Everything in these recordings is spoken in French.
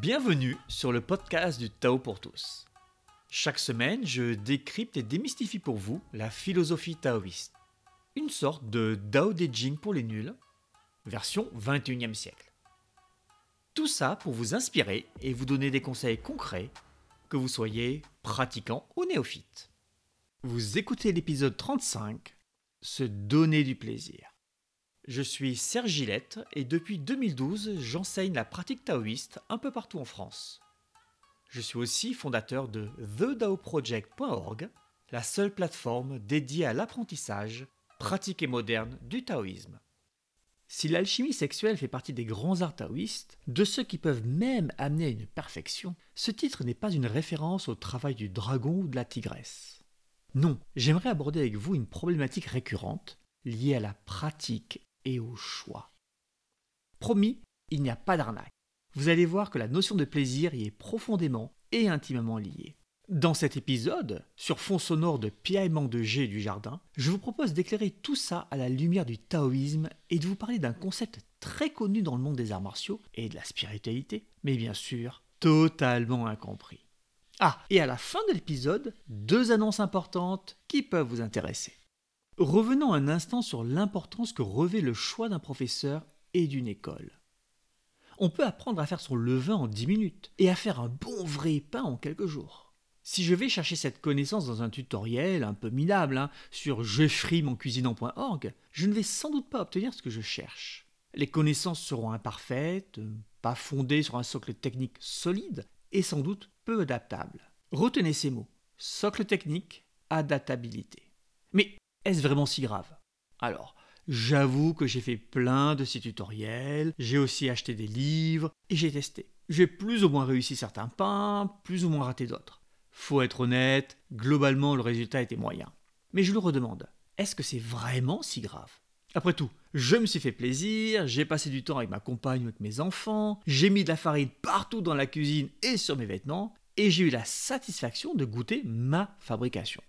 Bienvenue sur le podcast du Tao pour tous. Chaque semaine, je décrypte et démystifie pour vous la philosophie taoïste. Une sorte de Dao De Jing pour les nuls, version 21e siècle. Tout ça pour vous inspirer et vous donner des conseils concrets, que vous soyez pratiquant ou néophyte. Vous écoutez l'épisode 35, Se donner du plaisir. Je suis Serge Gillette et depuis 2012, j'enseigne la pratique taoïste un peu partout en France. Je suis aussi fondateur de TheDaoProject.org, la seule plateforme dédiée à l'apprentissage, pratique et moderne du taoïsme. Si l'alchimie sexuelle fait partie des grands arts taoïstes, de ceux qui peuvent même amener à une perfection, ce titre n'est pas une référence au travail du dragon ou de la tigresse. Non, j'aimerais aborder avec vous une problématique récurrente liée à la pratique et au choix. Promis, il n'y a pas d'arnaque. Vous allez voir que la notion de plaisir y est profondément et intimement liée. Dans cet épisode, sur fond sonore de piaillement de G du jardin, je vous propose d'éclairer tout ça à la lumière du taoïsme et de vous parler d'un concept très connu dans le monde des arts martiaux et de la spiritualité, mais bien sûr totalement incompris. Ah, et à la fin de l'épisode, deux annonces importantes qui peuvent vous intéresser. Revenons un instant sur l'importance que revêt le choix d'un professeur et d'une école. On peut apprendre à faire son levain en 10 minutes et à faire un bon vrai pain en quelques jours. Si je vais chercher cette connaissance dans un tutoriel un peu minable hein, sur jefrimoncuisinant.org, je ne vais sans doute pas obtenir ce que je cherche. Les connaissances seront imparfaites, pas fondées sur un socle technique solide et sans doute peu adaptables. Retenez ces mots socle technique, adaptabilité. Mais est-ce vraiment si grave? Alors, j'avoue que j'ai fait plein de ces tutoriels, j'ai aussi acheté des livres et j'ai testé. J'ai plus ou moins réussi certains pains, plus ou moins raté d'autres. Faut être honnête, globalement le résultat était moyen. Mais je le redemande, est-ce que c'est vraiment si grave? Après tout, je me suis fait plaisir, j'ai passé du temps avec ma compagne ou avec mes enfants, j'ai mis de la farine partout dans la cuisine et sur mes vêtements, et j'ai eu la satisfaction de goûter ma fabrication.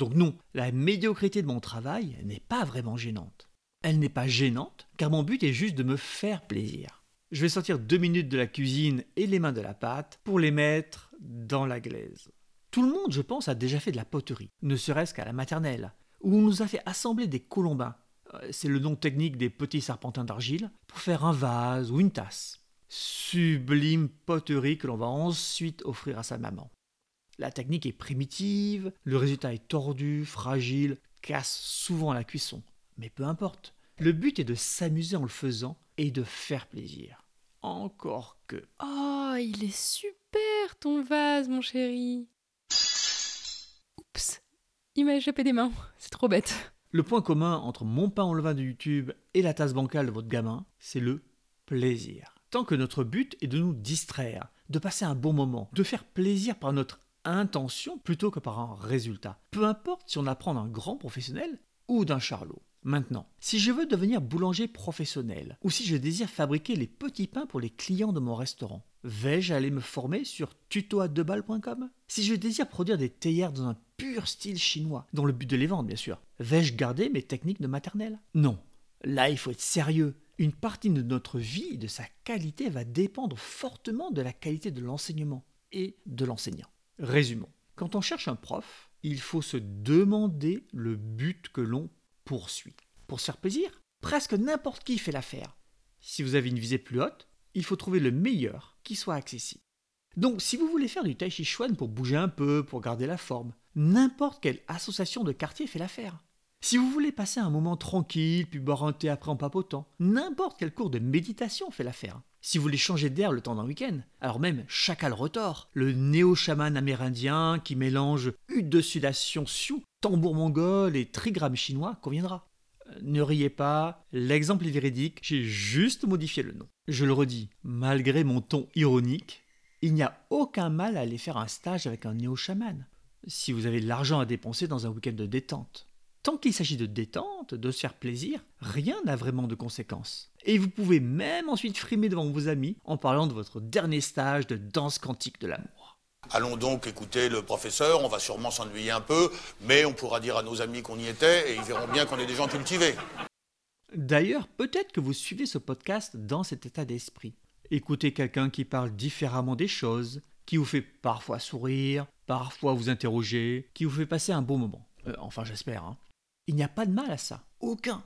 Donc non, la médiocrité de mon travail n'est pas vraiment gênante. Elle n'est pas gênante car mon but est juste de me faire plaisir. Je vais sortir deux minutes de la cuisine et les mains de la pâte pour les mettre dans la glaise. Tout le monde, je pense, a déjà fait de la poterie, ne serait-ce qu'à la maternelle, où on nous a fait assembler des colombins. Euh, c'est le nom technique des petits serpentins d'argile, pour faire un vase ou une tasse. Sublime poterie que l'on va ensuite offrir à sa maman. La technique est primitive, le résultat est tordu, fragile, casse souvent à la cuisson. Mais peu importe. Le but est de s'amuser en le faisant et de faire plaisir. Encore que. Oh, il est super ton vase, mon chéri. Oups, il m'a échappé des mains. C'est trop bête. Le point commun entre mon pain en levain de YouTube et la tasse bancale de votre gamin, c'est le plaisir. Tant que notre but est de nous distraire, de passer un bon moment, de faire plaisir par notre intention plutôt que par un résultat. Peu importe si on apprend d'un grand professionnel ou d'un charlot. Maintenant, si je veux devenir boulanger professionnel ou si je désire fabriquer les petits pains pour les clients de mon restaurant, vais-je aller me former sur tutoadebal.com Si je désire produire des théières dans un pur style chinois, dans le but de les vendre bien sûr, vais-je garder mes techniques de maternelle? Non. Là, il faut être sérieux. Une partie de notre vie et de sa qualité va dépendre fortement de la qualité de l'enseignement et de l'enseignant. Résumons. Quand on cherche un prof, il faut se demander le but que l'on poursuit. Pour se faire plaisir, presque n'importe qui fait l'affaire. Si vous avez une visée plus haute, il faut trouver le meilleur qui soit accessible. Donc si vous voulez faire du tai chi chuan pour bouger un peu, pour garder la forme, n'importe quelle association de quartier fait l'affaire. Si vous voulez passer un moment tranquille, puis boire un thé après en papotant, n'importe quel cours de méditation fait l'affaire. Si vous voulez changer d'air le temps d'un week-end, alors même Chacal Rotor, le néo-chaman amérindien qui mélange hutte de sudation sioux, tambour mongol et trigramme chinois conviendra. Euh, ne riez pas, l'exemple est véridique, j'ai juste modifié le nom. Je le redis, malgré mon ton ironique, il n'y a aucun mal à aller faire un stage avec un néo-chaman, si vous avez de l'argent à dépenser dans un week-end de détente. Tant qu'il s'agit de détente, de se faire plaisir, rien n'a vraiment de conséquences. Et vous pouvez même ensuite frimer devant vos amis en parlant de votre dernier stage de danse quantique de l'amour. Allons donc écouter le professeur, on va sûrement s'ennuyer un peu, mais on pourra dire à nos amis qu'on y était et ils verront bien qu'on est des gens cultivés. D'ailleurs, peut-être que vous suivez ce podcast dans cet état d'esprit. Écoutez quelqu'un qui parle différemment des choses, qui vous fait parfois sourire, parfois vous interroger, qui vous fait passer un bon moment. Euh, enfin, j'espère. Hein. Il n'y a pas de mal à ça. Aucun.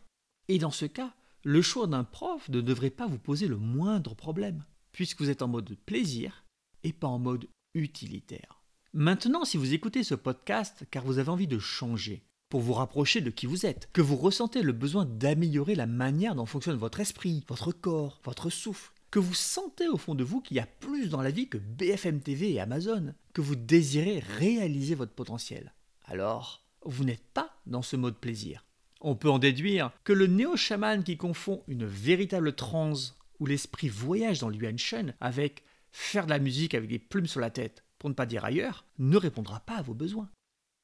Et dans ce cas, le choix d'un prof ne devrait pas vous poser le moindre problème, puisque vous êtes en mode plaisir et pas en mode utilitaire. Maintenant, si vous écoutez ce podcast car vous avez envie de changer, pour vous rapprocher de qui vous êtes, que vous ressentez le besoin d'améliorer la manière dont fonctionne votre esprit, votre corps, votre souffle, que vous sentez au fond de vous qu'il y a plus dans la vie que BFM TV et Amazon, que vous désirez réaliser votre potentiel. Alors, vous n'êtes pas dans ce mode plaisir. On peut en déduire que le néo-chaman qui confond une véritable transe où l'esprit voyage dans l'Yuan avec faire de la musique avec des plumes sur la tête, pour ne pas dire ailleurs, ne répondra pas à vos besoins.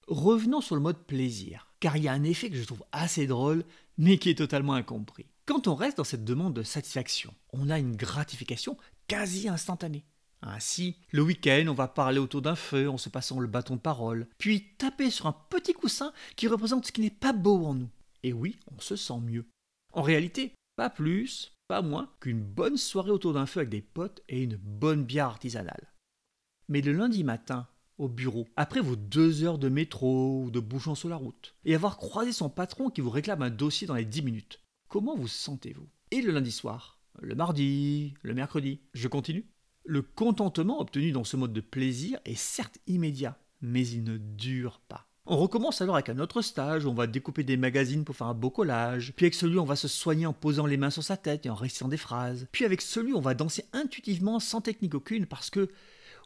Revenons sur le mode plaisir, car il y a un effet que je trouve assez drôle, mais qui est totalement incompris. Quand on reste dans cette demande de satisfaction, on a une gratification quasi instantanée. Ainsi, le week-end, on va parler autour d'un feu en se passant le bâton de parole, puis taper sur un petit coussin qui représente ce qui n'est pas beau en nous. Et oui, on se sent mieux. En réalité, pas plus, pas moins qu'une bonne soirée autour d'un feu avec des potes et une bonne bière artisanale. Mais le lundi matin, au bureau, après vos deux heures de métro ou de bouchons sur la route, et avoir croisé son patron qui vous réclame un dossier dans les dix minutes. Comment vous sentez-vous? Et le lundi soir? Le mardi? Le mercredi? Je continue? Le contentement obtenu dans ce mode de plaisir est certes immédiat, mais il ne dure pas. On recommence alors avec un autre stage où on va découper des magazines pour faire un beau collage. Puis avec celui on va se soigner en posant les mains sur sa tête et en récitant des phrases. Puis avec celui on va danser intuitivement sans technique aucune parce que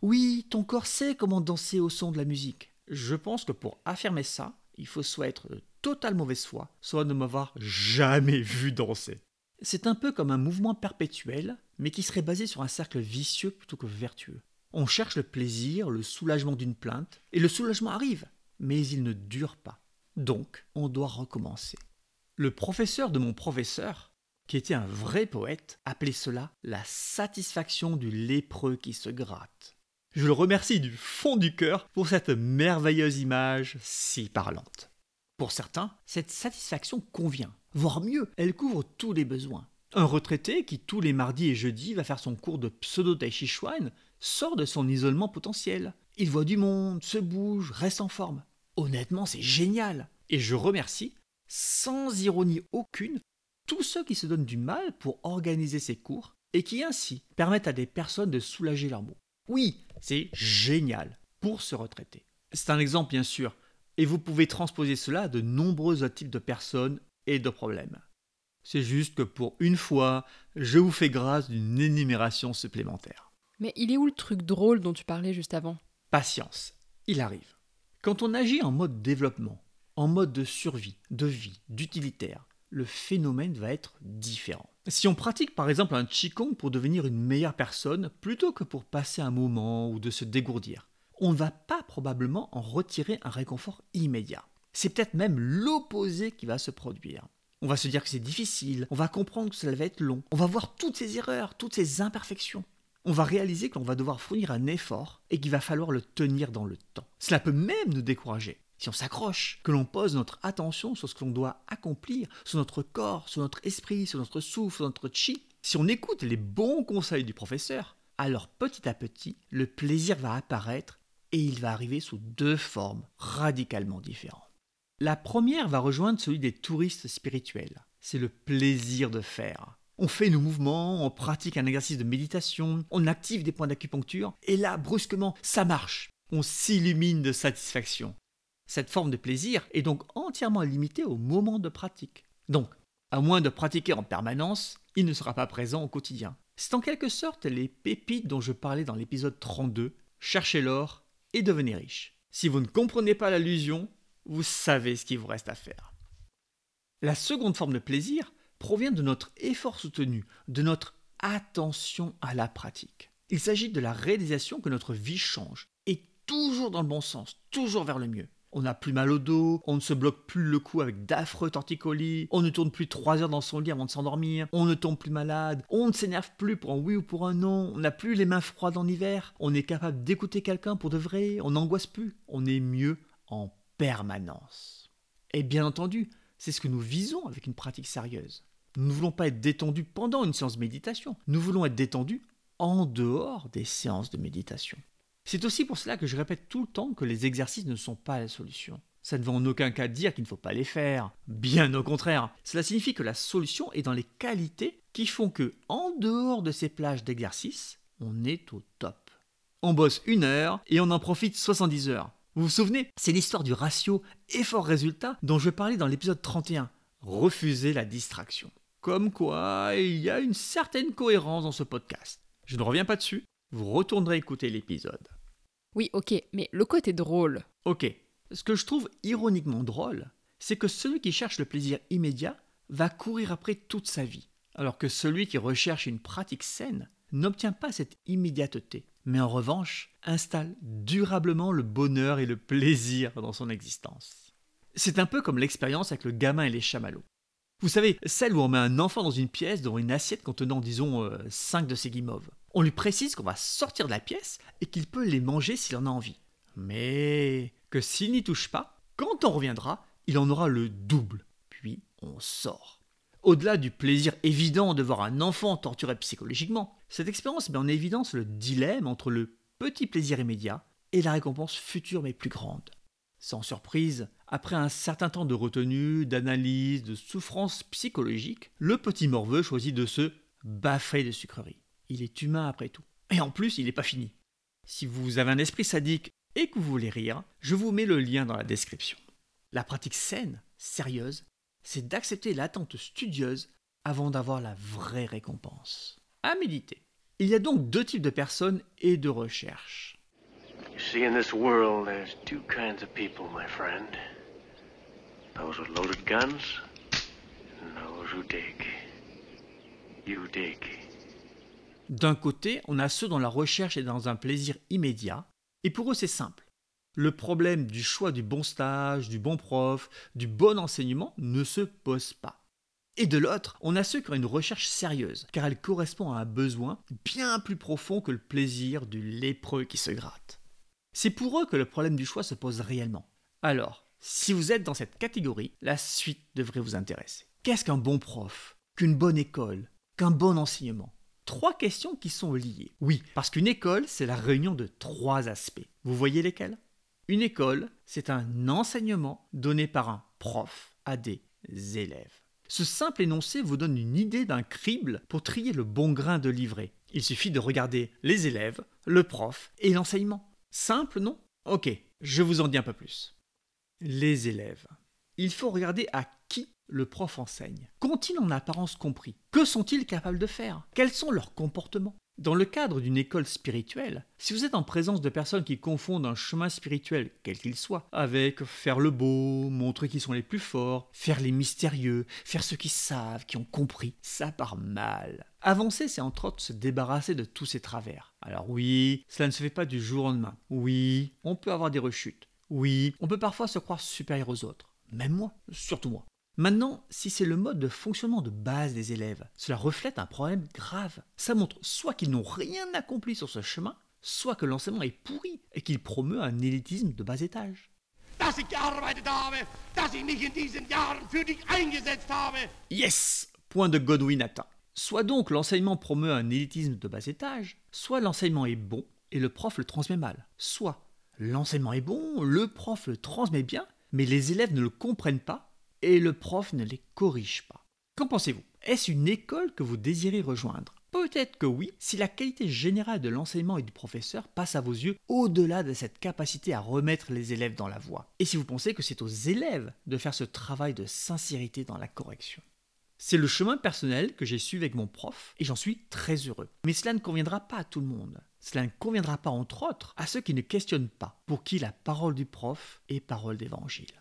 oui, ton corps sait comment danser au son de la musique. Je pense que pour affirmer ça, il faut soit être de totale mauvaise foi, soit ne m'avoir jamais vu danser. C'est un peu comme un mouvement perpétuel, mais qui serait basé sur un cercle vicieux plutôt que vertueux. On cherche le plaisir, le soulagement d'une plainte, et le soulagement arrive, mais il ne dure pas. Donc, on doit recommencer. Le professeur de mon professeur, qui était un vrai poète, appelait cela la satisfaction du lépreux qui se gratte. Je le remercie du fond du cœur pour cette merveilleuse image si parlante. Pour certains, cette satisfaction convient, voire mieux, elle couvre tous les besoins. Un retraité qui tous les mardis et jeudis va faire son cours de pseudo tai chi chuan sort de son isolement potentiel. Il voit du monde, se bouge, reste en forme. Honnêtement, c'est génial. Et je remercie, sans ironie aucune, tous ceux qui se donnent du mal pour organiser ces cours et qui ainsi permettent à des personnes de soulager leurs maux. Oui, c'est génial pour se retraiter. C'est un exemple bien sûr, et vous pouvez transposer cela à de nombreux types de personnes et de problèmes. C'est juste que pour une fois, je vous fais grâce d'une énumération supplémentaire. Mais il est où le truc drôle dont tu parlais juste avant? Patience, il arrive. Quand on agit en mode développement, en mode de survie, de vie, d'utilitaire, le phénomène va être différent. Si on pratique par exemple un Qigong pour devenir une meilleure personne plutôt que pour passer un moment ou de se dégourdir, on ne va pas probablement en retirer un réconfort immédiat. C'est peut-être même l'opposé qui va se produire. On va se dire que c'est difficile, on va comprendre que cela va être long, on va voir toutes ces erreurs, toutes ces imperfections. On va réaliser qu'on va devoir fournir un effort et qu'il va falloir le tenir dans le temps. Cela peut même nous décourager si on s'accroche, que l'on pose notre attention sur ce que l'on doit accomplir, sur notre corps, sur notre esprit, sur notre souffle, sur notre chi, si on écoute les bons conseils du professeur, alors petit à petit, le plaisir va apparaître et il va arriver sous deux formes radicalement différentes. La première va rejoindre celui des touristes spirituels. C'est le plaisir de faire. On fait nos mouvements, on pratique un exercice de méditation, on active des points d'acupuncture, et là, brusquement, ça marche. On s'illumine de satisfaction. Cette forme de plaisir est donc entièrement limitée au moment de pratique. Donc, à moins de pratiquer en permanence, il ne sera pas présent au quotidien. C'est en quelque sorte les pépites dont je parlais dans l'épisode 32, cherchez l'or et devenez riche. Si vous ne comprenez pas l'allusion, vous savez ce qu'il vous reste à faire. La seconde forme de plaisir provient de notre effort soutenu, de notre attention à la pratique. Il s'agit de la réalisation que notre vie change, et toujours dans le bon sens, toujours vers le mieux on n'a plus mal au dos, on ne se bloque plus le cou avec d'affreux torticolis, on ne tourne plus trois heures dans son lit avant de s'endormir, on ne tombe plus malade, on ne s'énerve plus pour un oui ou pour un non, on n'a plus les mains froides en hiver, on est capable d'écouter quelqu'un pour de vrai, on n'angoisse plus, on est mieux en permanence. Et bien entendu, c'est ce que nous visons avec une pratique sérieuse. Nous ne voulons pas être détendus pendant une séance de méditation, nous voulons être détendus en dehors des séances de méditation. C'est aussi pour cela que je répète tout le temps que les exercices ne sont pas la solution. Ça ne veut en aucun cas dire qu'il ne faut pas les faire. Bien au contraire. Cela signifie que la solution est dans les qualités qui font que, en dehors de ces plages d'exercice, on est au top. On bosse une heure et on en profite 70 heures. Vous vous souvenez C'est l'histoire du ratio effort-résultat dont je parlais dans l'épisode 31. Refuser la distraction. Comme quoi, il y a une certaine cohérence dans ce podcast. Je ne reviens pas dessus, vous retournerez écouter l'épisode. Oui, ok, mais le côté drôle. Ok, ce que je trouve ironiquement drôle, c'est que celui qui cherche le plaisir immédiat va courir après toute sa vie, alors que celui qui recherche une pratique saine n'obtient pas cette immédiateté, mais en revanche installe durablement le bonheur et le plaisir dans son existence. C'est un peu comme l'expérience avec le gamin et les chamallows. Vous savez, celle où on met un enfant dans une pièce devant une assiette contenant, disons, 5 euh, de ses guimauves. On lui précise qu'on va sortir de la pièce et qu'il peut les manger s'il en a envie. Mais que s'il n'y touche pas, quand on reviendra, il en aura le double. Puis on sort. Au-delà du plaisir évident de voir un enfant torturé psychologiquement, cette expérience met en évidence le dilemme entre le petit plaisir immédiat et la récompense future mais plus grande. Sans surprise, après un certain temps de retenue, d'analyse, de souffrance psychologique, le petit morveux choisit de se baffer de sucreries. Il est humain après tout. Et en plus, il n'est pas fini. Si vous avez un esprit sadique et que vous voulez rire, je vous mets le lien dans la description. La pratique saine, sérieuse, c'est d'accepter l'attente studieuse avant d'avoir la vraie récompense. À méditer. Il y a donc deux types de personnes et de recherches. D'un côté, on a ceux dont la recherche est dans un plaisir immédiat, et pour eux c'est simple. Le problème du choix du bon stage, du bon prof, du bon enseignement ne se pose pas. Et de l'autre, on a ceux qui ont une recherche sérieuse, car elle correspond à un besoin bien plus profond que le plaisir du lépreux qui se gratte. C'est pour eux que le problème du choix se pose réellement. Alors, si vous êtes dans cette catégorie, la suite devrait vous intéresser. Qu'est-ce qu'un bon prof? Qu'une bonne école? Qu'un bon enseignement? Trois questions qui sont liées. Oui, parce qu'une école, c'est la réunion de trois aspects. Vous voyez lesquels? Une école, c'est un enseignement donné par un prof à des élèves. Ce simple énoncé vous donne une idée d'un crible pour trier le bon grain de livret. Il suffit de regarder les élèves, le prof et l'enseignement. Simple, non? Ok, je vous en dis un peu plus. Les élèves. Il faut regarder à qui le prof enseigne. Qu'ont-ils en apparence compris? Que sont-ils capables de faire? Quels sont leurs comportements? Dans le cadre d'une école spirituelle, si vous êtes en présence de personnes qui confondent un chemin spirituel, quel qu'il soit, avec faire le beau, montrer qu'ils sont les plus forts, faire les mystérieux, faire ceux qui savent, qui ont compris, ça part mal. Avancer, c'est entre autres se débarrasser de tous ces travers. Alors oui, cela ne se fait pas du jour au lendemain. Oui, on peut avoir des rechutes. Oui, on peut parfois se croire supérieur aux autres. Même moi, surtout moi. Maintenant, si c'est le mode de fonctionnement de base des élèves, cela reflète un problème grave. Ça montre soit qu'ils n'ont rien accompli sur ce chemin, soit que l'enseignement est pourri et qu'il promeut un élitisme de bas étage. Yes Point de Godwin atteint. Soit donc l'enseignement promeut un élitisme de bas étage, soit l'enseignement est bon et le prof le transmet mal. Soit l'enseignement est bon, le prof le transmet bien, mais les élèves ne le comprennent pas et le prof ne les corrige pas. Qu'en pensez-vous? Est-ce une école que vous désirez rejoindre? Peut-être que oui, si la qualité générale de l'enseignement et du professeur passe à vos yeux au-delà de cette capacité à remettre les élèves dans la voie. Et si vous pensez que c'est aux élèves de faire ce travail de sincérité dans la correction? C'est le chemin personnel que j'ai suivi avec mon prof et j'en suis très heureux. Mais cela ne conviendra pas à tout le monde. Cela ne conviendra pas entre autres à ceux qui ne questionnent pas, pour qui la parole du prof est parole d'évangile.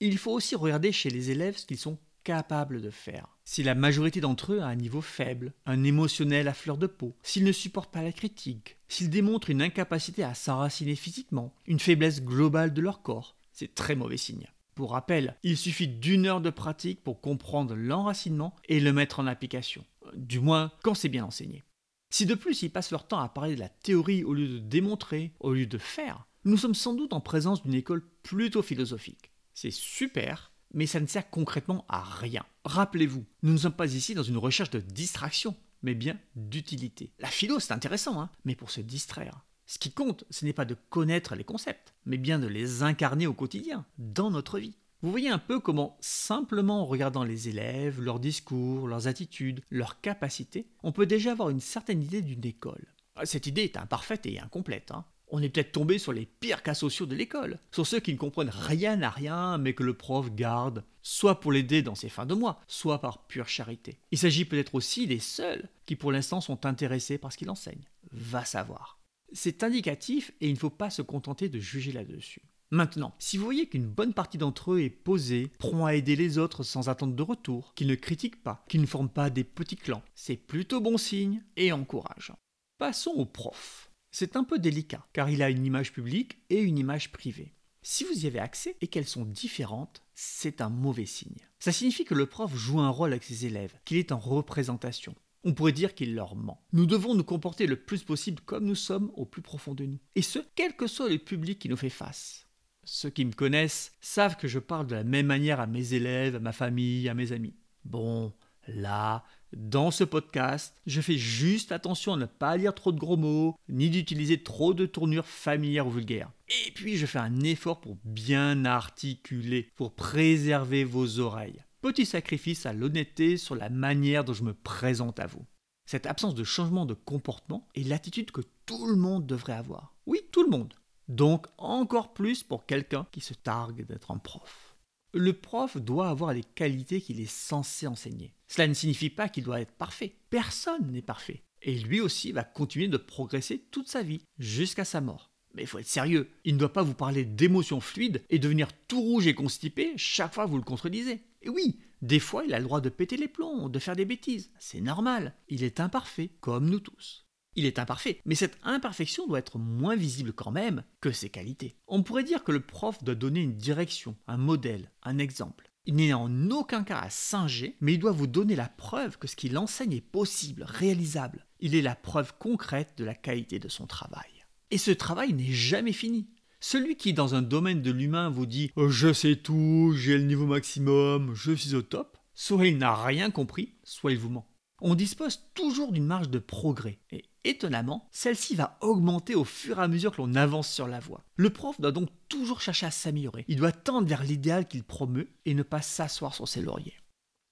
Il faut aussi regarder chez les élèves ce qu'ils sont capables de faire. Si la majorité d'entre eux a un niveau faible, un émotionnel à fleur de peau, s'ils ne supportent pas la critique, s'ils démontrent une incapacité à s'enraciner physiquement, une faiblesse globale de leur corps, c'est très mauvais signe. Pour rappel, il suffit d'une heure de pratique pour comprendre l'enracinement et le mettre en application, du moins quand c'est bien enseigné. Si de plus ils passent leur temps à parler de la théorie au lieu de démontrer, au lieu de faire, Nous sommes sans doute en présence d'une école plutôt philosophique. C'est super, mais ça ne sert concrètement à rien. Rappelez-vous, nous ne sommes pas ici dans une recherche de distraction, mais bien d'utilité. La philo, c'est intéressant, hein, mais pour se distraire. Ce qui compte, ce n'est pas de connaître les concepts, mais bien de les incarner au quotidien, dans notre vie. Vous voyez un peu comment, simplement en regardant les élèves, leurs discours, leurs attitudes, leurs capacités, on peut déjà avoir une certaine idée d'une école. Ah, cette idée est imparfaite et incomplète. Hein. On est peut-être tombé sur les pires cas sociaux de l'école, sur ceux qui ne comprennent rien à rien, mais que le prof garde, soit pour l'aider dans ses fins de mois, soit par pure charité. Il s'agit peut-être aussi des seuls qui pour l'instant sont intéressés par ce qu'il enseigne. Va savoir. C'est indicatif et il ne faut pas se contenter de juger là-dessus. Maintenant, si vous voyez qu'une bonne partie d'entre eux est posée, prompt à aider les autres sans attendre de retour, qu'ils ne critiquent pas, qu'ils ne forment pas des petits clans, c'est plutôt bon signe et encourageant. Passons au prof. C'est un peu délicat, car il a une image publique et une image privée. Si vous y avez accès et qu'elles sont différentes, c'est un mauvais signe. Ça signifie que le prof joue un rôle avec ses élèves, qu'il est en représentation. On pourrait dire qu'il leur ment. Nous devons nous comporter le plus possible comme nous sommes au plus profond de nous. Et ce, quel que soit le public qui nous fait face. Ceux qui me connaissent savent que je parle de la même manière à mes élèves, à ma famille, à mes amis. Bon, là, dans ce podcast, je fais juste attention à ne pas lire trop de gros mots, ni d'utiliser trop de tournures familières ou vulgaires. Et puis je fais un effort pour bien articuler, pour préserver vos oreilles. Petit sacrifice à l'honnêteté sur la manière dont je me présente à vous. Cette absence de changement de comportement est l'attitude que tout le monde devrait avoir. Oui, tout le monde. Donc encore plus pour quelqu'un qui se targue d'être un prof. Le prof doit avoir les qualités qu'il est censé enseigner. Cela ne signifie pas qu'il doit être parfait. Personne n'est parfait. Et lui aussi va continuer de progresser toute sa vie, jusqu'à sa mort. Mais il faut être sérieux, il ne doit pas vous parler d'émotions fluides et devenir tout rouge et constipé chaque fois que vous le contredisez. Et oui, des fois il a le droit de péter les plombs, de faire des bêtises. C'est normal, il est imparfait, comme nous tous. Il est imparfait, mais cette imperfection doit être moins visible quand même que ses qualités. On pourrait dire que le prof doit donner une direction, un modèle, un exemple. Il n'est en aucun cas à singer, mais il doit vous donner la preuve que ce qu'il enseigne est possible, réalisable. Il est la preuve concrète de la qualité de son travail. Et ce travail n'est jamais fini. Celui qui, dans un domaine de l'humain, vous dit oh, Je sais tout, j'ai le niveau maximum, je suis au top, soit il n'a rien compris, soit il vous ment. On dispose toujours d'une marge de progrès, et étonnamment, celle-ci va augmenter au fur et à mesure que l'on avance sur la voie. Le prof doit donc toujours chercher à s'améliorer. Il doit tendre vers l'idéal qu'il promeut et ne pas s'asseoir sur ses lauriers.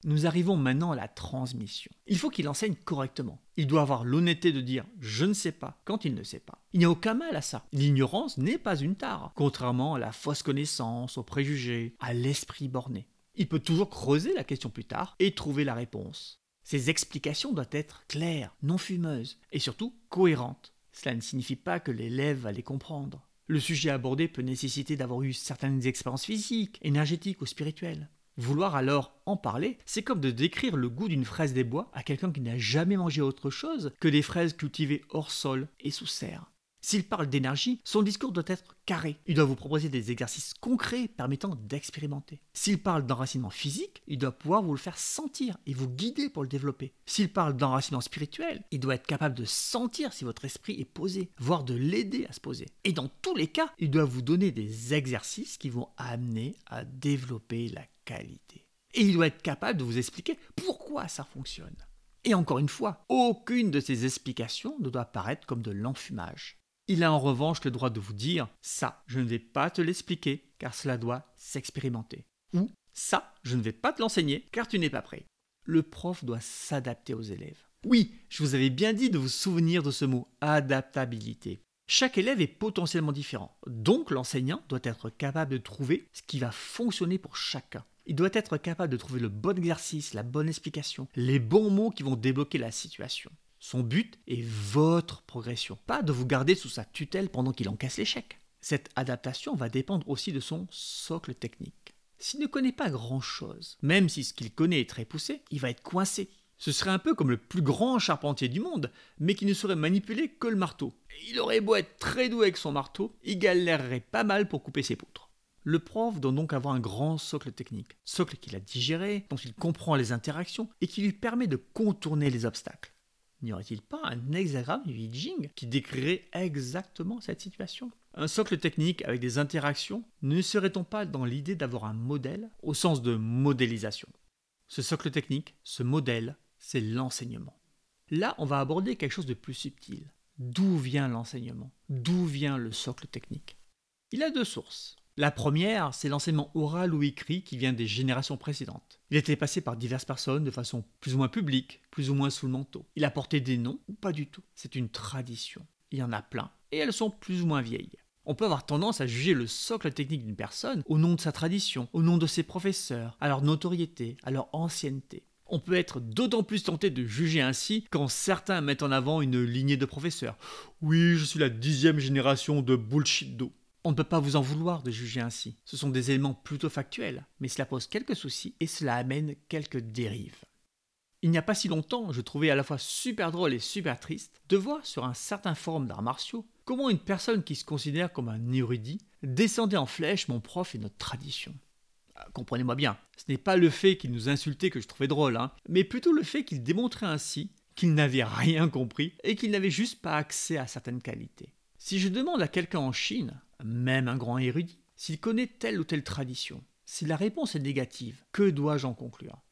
Nous arrivons maintenant à la transmission. Il faut qu'il enseigne correctement. Il doit avoir l'honnêteté de dire je ne sais pas quand il ne sait pas. Il n'y a aucun mal à ça. L'ignorance n'est pas une tare, contrairement à la fausse connaissance, aux préjugés, à l'esprit borné. Il peut toujours creuser la question plus tard et trouver la réponse. Ces explications doivent être claires, non fumeuses et surtout cohérentes. Cela ne signifie pas que l'élève va les comprendre. Le sujet abordé peut nécessiter d'avoir eu certaines expériences physiques, énergétiques ou spirituelles. Vouloir alors en parler, c'est comme de décrire le goût d'une fraise des bois à quelqu'un qui n'a jamais mangé autre chose que des fraises cultivées hors sol et sous serre. S'il parle d'énergie, son discours doit être carré. Il doit vous proposer des exercices concrets permettant d'expérimenter. S'il parle d'enracinement physique, il doit pouvoir vous le faire sentir et vous guider pour le développer. S'il parle d'enracinement spirituel, il doit être capable de sentir si votre esprit est posé, voire de l'aider à se poser. Et dans tous les cas, il doit vous donner des exercices qui vont amener à développer la qualité. Et il doit être capable de vous expliquer pourquoi ça fonctionne. Et encore une fois, aucune de ces explications ne doit paraître comme de l'enfumage. Il a en revanche le droit de vous dire ça, je ne vais pas te l'expliquer car cela doit s'expérimenter. Ou ça, je ne vais pas te l'enseigner car tu n'es pas prêt. Le prof doit s'adapter aux élèves. Oui, je vous avais bien dit de vous souvenir de ce mot adaptabilité. Chaque élève est potentiellement différent, donc l'enseignant doit être capable de trouver ce qui va fonctionner pour chacun. Il doit être capable de trouver le bon exercice, la bonne explication, les bons mots qui vont débloquer la situation. Son but est votre progression, pas de vous garder sous sa tutelle pendant qu'il encaisse l'échec. Cette adaptation va dépendre aussi de son socle technique. S'il ne connaît pas grand-chose, même si ce qu'il connaît est très poussé, il va être coincé. Ce serait un peu comme le plus grand charpentier du monde, mais qui ne saurait manipuler que le marteau. il aurait beau être très doux avec son marteau, il galérerait pas mal pour couper ses poutres. Le prof doit donc avoir un grand socle technique, socle qu'il a digéré, dont il comprend les interactions et qui lui permet de contourner les obstacles. N'y aurait-il pas un hexagramme du I qui décrirait exactement cette situation? Un socle technique avec des interactions, ne serait-on pas dans l'idée d'avoir un modèle au sens de modélisation? Ce socle technique, ce modèle, c'est l'enseignement. Là, on va aborder quelque chose de plus subtil. D'où vient l'enseignement? D'où vient le socle technique? Il a deux sources. La première, c'est l'enseignement oral ou écrit qui vient des générations précédentes. Il était passé par diverses personnes de façon plus ou moins publique, plus ou moins sous le manteau. Il a porté des noms ou pas du tout. C'est une tradition. Il y en a plein. Et elles sont plus ou moins vieilles. On peut avoir tendance à juger le socle technique d'une personne au nom de sa tradition, au nom de ses professeurs, à leur notoriété, à leur ancienneté. On peut être d'autant plus tenté de juger ainsi quand certains mettent en avant une lignée de professeurs. Oui, je suis la dixième génération de bullshit do. On ne peut pas vous en vouloir de juger ainsi. Ce sont des éléments plutôt factuels, mais cela pose quelques soucis et cela amène quelques dérives. Il n'y a pas si longtemps, je trouvais à la fois super drôle et super triste de voir sur un certain forum d'arts martiaux comment une personne qui se considère comme un érudit descendait en flèche mon prof et notre tradition. Ah, comprenez-moi bien, ce n'est pas le fait qu'il nous insultait que je trouvais drôle, hein, mais plutôt le fait qu'il démontrait ainsi qu'il n'avait rien compris et qu'il n'avait juste pas accès à certaines qualités. Si je demande à quelqu'un en Chine, même un grand érudit, s'il connaît telle ou telle tradition, si la réponse est négative, que dois-je en conclure?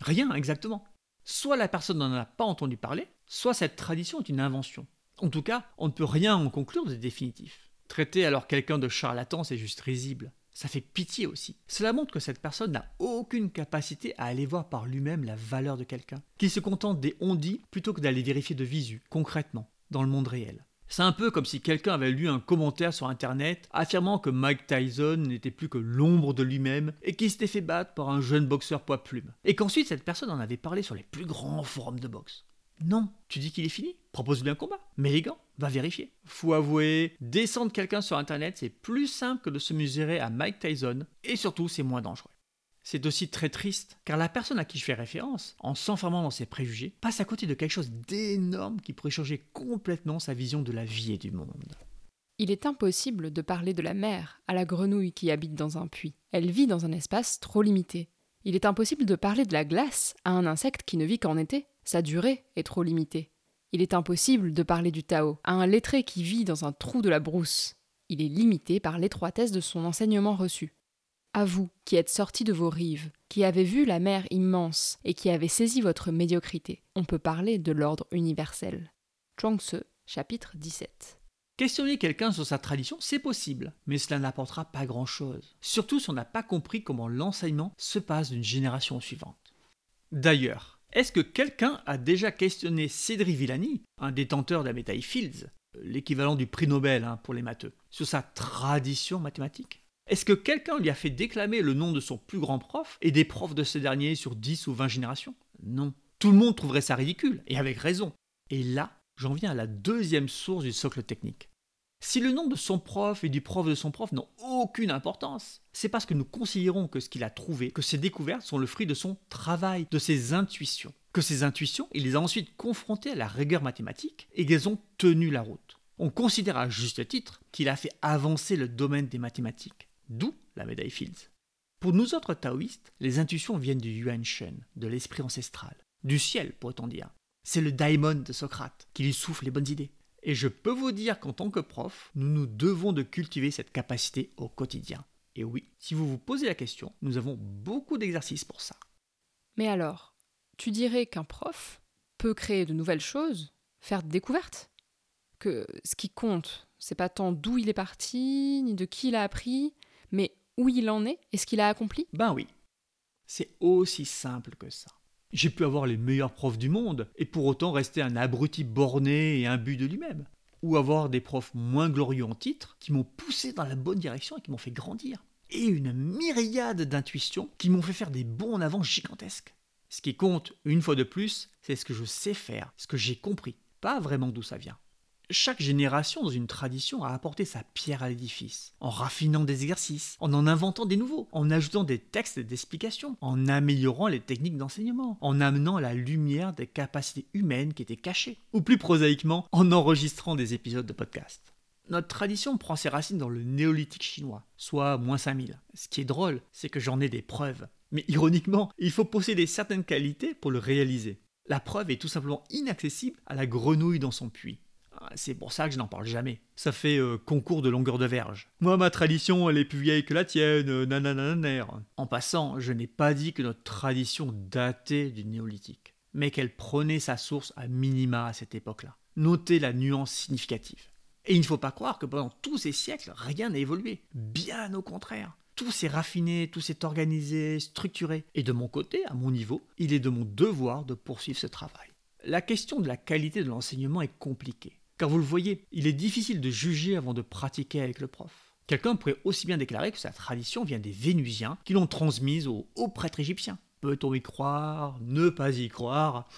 Rien, exactement. Soit la personne n'en a pas entendu parler, soit cette tradition est une invention. En tout cas, on ne peut rien en conclure de définitif. Traiter alors quelqu'un de charlatan, c'est juste risible. Ça fait pitié aussi. Cela montre que cette personne n'a aucune capacité à aller voir par lui-même la valeur de quelqu'un, qu'il se contente des on-dit plutôt que d'aller vérifier de visu, concrètement, dans le monde réel. C'est un peu comme si quelqu'un avait lu un commentaire sur internet affirmant que Mike Tyson n'était plus que l'ombre de lui-même et qu'il s'était fait battre par un jeune boxeur poids plume. Et qu'ensuite cette personne en avait parlé sur les plus grands forums de boxe. Non, tu dis qu'il est fini Propose-lui un combat. Mais les gants, va vérifier. Faut avouer, descendre quelqu'un sur internet, c'est plus simple que de se mesurer à Mike Tyson et surtout c'est moins dangereux. C'est aussi très triste, car la personne à qui je fais référence, en s'enfermant dans ses préjugés, passe à côté de quelque chose d'énorme qui pourrait changer complètement sa vision de la vie et du monde. Il est impossible de parler de la mer à la grenouille qui habite dans un puits. Elle vit dans un espace trop limité. Il est impossible de parler de la glace à un insecte qui ne vit qu'en été. Sa durée est trop limitée. Il est impossible de parler du Tao à un lettré qui vit dans un trou de la brousse. Il est limité par l'étroitesse de son enseignement reçu. À vous, qui êtes sortis de vos rives, qui avez vu la mer immense et qui avez saisi votre médiocrité, on peut parler de l'ordre universel. Chuang-Tzu, chapitre 17. Questionner quelqu'un sur sa tradition, c'est possible, mais cela n'apportera pas grand-chose. Surtout si on n'a pas compris comment l'enseignement se passe d'une génération suivante. D'ailleurs, est-ce que quelqu'un a déjà questionné Cédric Villani, un détenteur de la médaille Fields, l'équivalent du prix Nobel hein, pour les matheux, sur sa tradition mathématique? Est-ce que quelqu'un lui a fait déclamer le nom de son plus grand prof et des profs de ce dernier sur 10 ou 20 générations? Non. Tout le monde trouverait ça ridicule, et avec raison. Et là, j'en viens à la deuxième source du socle technique. Si le nom de son prof et du prof de son prof n'ont aucune importance, c'est parce que nous considérons que ce qu'il a trouvé, que ses découvertes sont le fruit de son travail, de ses intuitions. Que ces intuitions, il les a ensuite confrontées à la rigueur mathématique et qu'elles ont tenu la route. On considère à juste titre qu'il a fait avancer le domaine des mathématiques d'où la médaille Fields. Pour nous autres taoïstes, les intuitions viennent du Yuan Shen, de l'esprit ancestral, du ciel, pourrait-on dire. C'est le daimon de Socrate qui lui souffle les bonnes idées. Et je peux vous dire qu'en tant que prof, nous nous devons de cultiver cette capacité au quotidien. Et oui, si vous vous posez la question, nous avons beaucoup d'exercices pour ça. Mais alors, tu dirais qu'un prof peut créer de nouvelles choses, faire des découvertes? Que ce qui compte, c'est pas tant d'où il est parti, ni de qui il a appris, mais où il en est et ce qu'il a accompli? Ben oui. C'est aussi simple que ça. J'ai pu avoir les meilleurs profs du monde et pour autant rester un abruti borné et imbu de lui-même. Ou avoir des profs moins glorieux en titre qui m'ont poussé dans la bonne direction et qui m'ont fait grandir. Et une myriade d'intuitions qui m'ont fait faire des bons en avant gigantesques. Ce qui compte, une fois de plus, c'est ce que je sais faire, ce que j'ai compris, pas vraiment d'où ça vient. Chaque génération dans une tradition a apporté sa pierre à l'édifice, en raffinant des exercices, en en inventant des nouveaux, en ajoutant des textes d'explication, en améliorant les techniques d'enseignement, en amenant la lumière des capacités humaines qui étaient cachées, ou plus prosaïquement, en enregistrant des épisodes de podcast. Notre tradition prend ses racines dans le néolithique chinois, soit moins 5000. Ce qui est drôle, c'est que j'en ai des preuves. Mais ironiquement, il faut posséder certaines qualités pour le réaliser. La preuve est tout simplement inaccessible à la grenouille dans son puits. C'est pour ça que je n'en parle jamais. Ça fait euh, concours de longueur de verge. Moi, ma tradition, elle est plus vieille que la tienne, euh. En passant, je n'ai pas dit que notre tradition datait du néolithique, mais qu'elle prenait sa source à minima à cette époque-là. Notez la nuance significative. Et il ne faut pas croire que pendant tous ces siècles, rien n'a évolué. Bien au contraire. Tout s'est raffiné, tout s'est organisé, structuré. Et de mon côté, à mon niveau, il est de mon devoir de poursuivre ce travail. La question de la qualité de l'enseignement est compliquée. Car vous le voyez, il est difficile de juger avant de pratiquer avec le prof. Quelqu'un pourrait aussi bien déclarer que sa tradition vient des Vénusiens qui l'ont transmise aux hauts prêtres égyptiens. Peut-on y croire Ne pas y croire?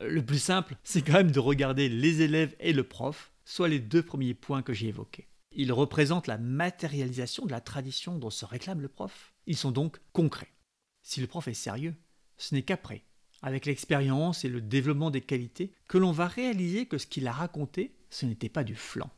Le plus simple, c'est quand même de regarder les élèves et le prof, soit les deux premiers points que j'ai évoqués. Ils représentent la matérialisation de la tradition dont se réclame le prof. Ils sont donc concrets. Si le prof est sérieux, ce n'est qu'après, avec l'expérience et le développement des qualités, que l'on va réaliser que ce qu'il a raconté, ce n'était pas du flanc.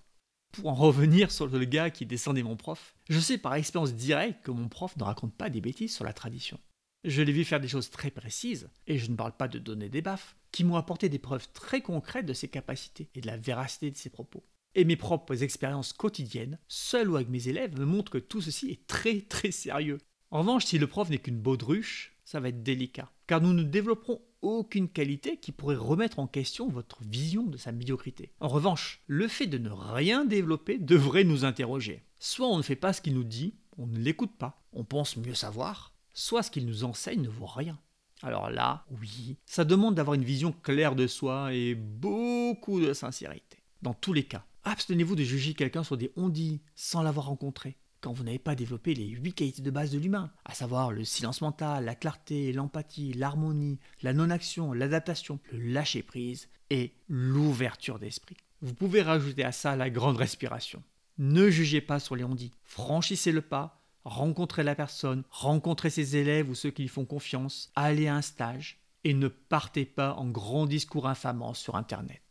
Pour en revenir sur le gars qui descendait mon prof, je sais par expérience directe que mon prof ne raconte pas des bêtises sur la tradition. Je l'ai vu faire des choses très précises, et je ne parle pas de donner des baffes, qui m'ont apporté des preuves très concrètes de ses capacités et de la véracité de ses propos. Et mes propres expériences quotidiennes, seul ou avec mes élèves, me montrent que tout ceci est très très sérieux. En revanche, si le prof n'est qu'une baudruche, ça va être délicat, car nous ne développerons aucune qualité qui pourrait remettre en question votre vision de sa médiocrité. En revanche, le fait de ne rien développer devrait nous interroger. Soit on ne fait pas ce qu'il nous dit, on ne l'écoute pas, on pense mieux savoir, soit ce qu'il nous enseigne ne vaut rien. Alors là, oui, ça demande d'avoir une vision claire de soi et beaucoup de sincérité. Dans tous les cas, abstenez-vous de juger quelqu'un sur des on-dit sans l'avoir rencontré, quand vous n'avez pas développé les huit qualités de base de l'humain, à savoir le silence mental, la clarté, l'empathie, l'harmonie, la non-action, l'adaptation, le lâcher-prise et l'ouverture d'esprit. Vous pouvez rajouter à ça la grande respiration. Ne jugez pas sur les on-dit, franchissez le pas, rencontrez la personne, rencontrez ses élèves ou ceux qui lui font confiance, allez à un stage et ne partez pas en grand discours infamant sur Internet.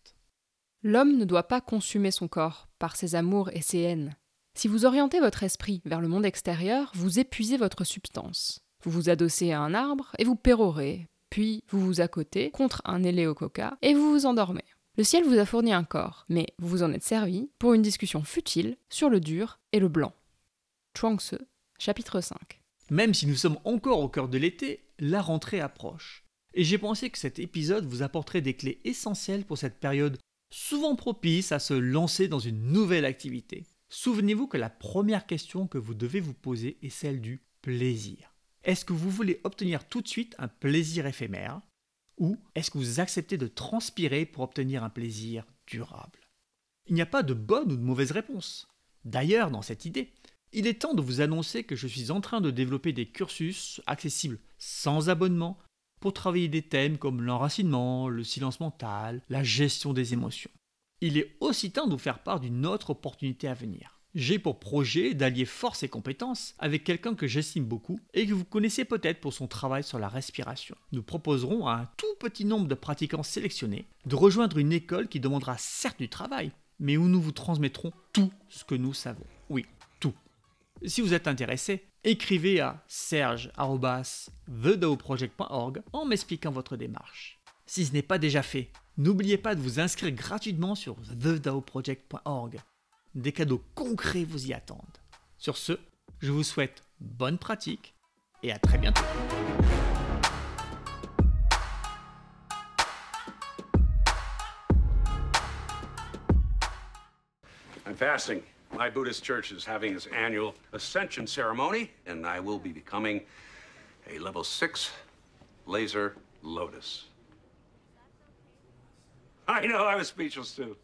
L'homme ne doit pas consumer son corps par ses amours et ses haines. Si vous orientez votre esprit vers le monde extérieur, vous épuisez votre substance. Vous vous adossez à un arbre et vous pérorez, puis vous vous accotez contre un éléococa et vous vous endormez. Le ciel vous a fourni un corps, mais vous vous en êtes servi pour une discussion futile sur le dur et le blanc. Chuang-Tzu, chapitre 5. Même si nous sommes encore au cœur de l'été, la rentrée approche. Et j'ai pensé que cet épisode vous apporterait des clés essentielles pour cette période souvent propice à se lancer dans une nouvelle activité. Souvenez-vous que la première question que vous devez vous poser est celle du plaisir. Est-ce que vous voulez obtenir tout de suite un plaisir éphémère ou est-ce que vous acceptez de transpirer pour obtenir un plaisir durable? Il n'y a pas de bonne ou de mauvaise réponse. D'ailleurs, dans cette idée, il est temps de vous annoncer que je suis en train de développer des cursus accessibles sans abonnement pour travailler des thèmes comme l'enracinement, le silence mental, la gestion des émotions. Il est aussi temps de vous faire part d'une autre opportunité à venir. J'ai pour projet d'allier force et compétences avec quelqu'un que j'estime beaucoup et que vous connaissez peut-être pour son travail sur la respiration. Nous proposerons à un tout petit nombre de pratiquants sélectionnés de rejoindre une école qui demandera certes du travail, mais où nous vous transmettrons tout ce que nous savons. Oui, si vous êtes intéressé, écrivez à serge.thedaoproject.org en m'expliquant votre démarche. Si ce n'est pas déjà fait, n'oubliez pas de vous inscrire gratuitement sur thedaoproject.org. Des cadeaux concrets vous y attendent. Sur ce, je vous souhaite bonne pratique et à très bientôt. My Buddhist church is having its annual ascension ceremony, and I will be becoming a level six laser lotus. I know, I was speechless too.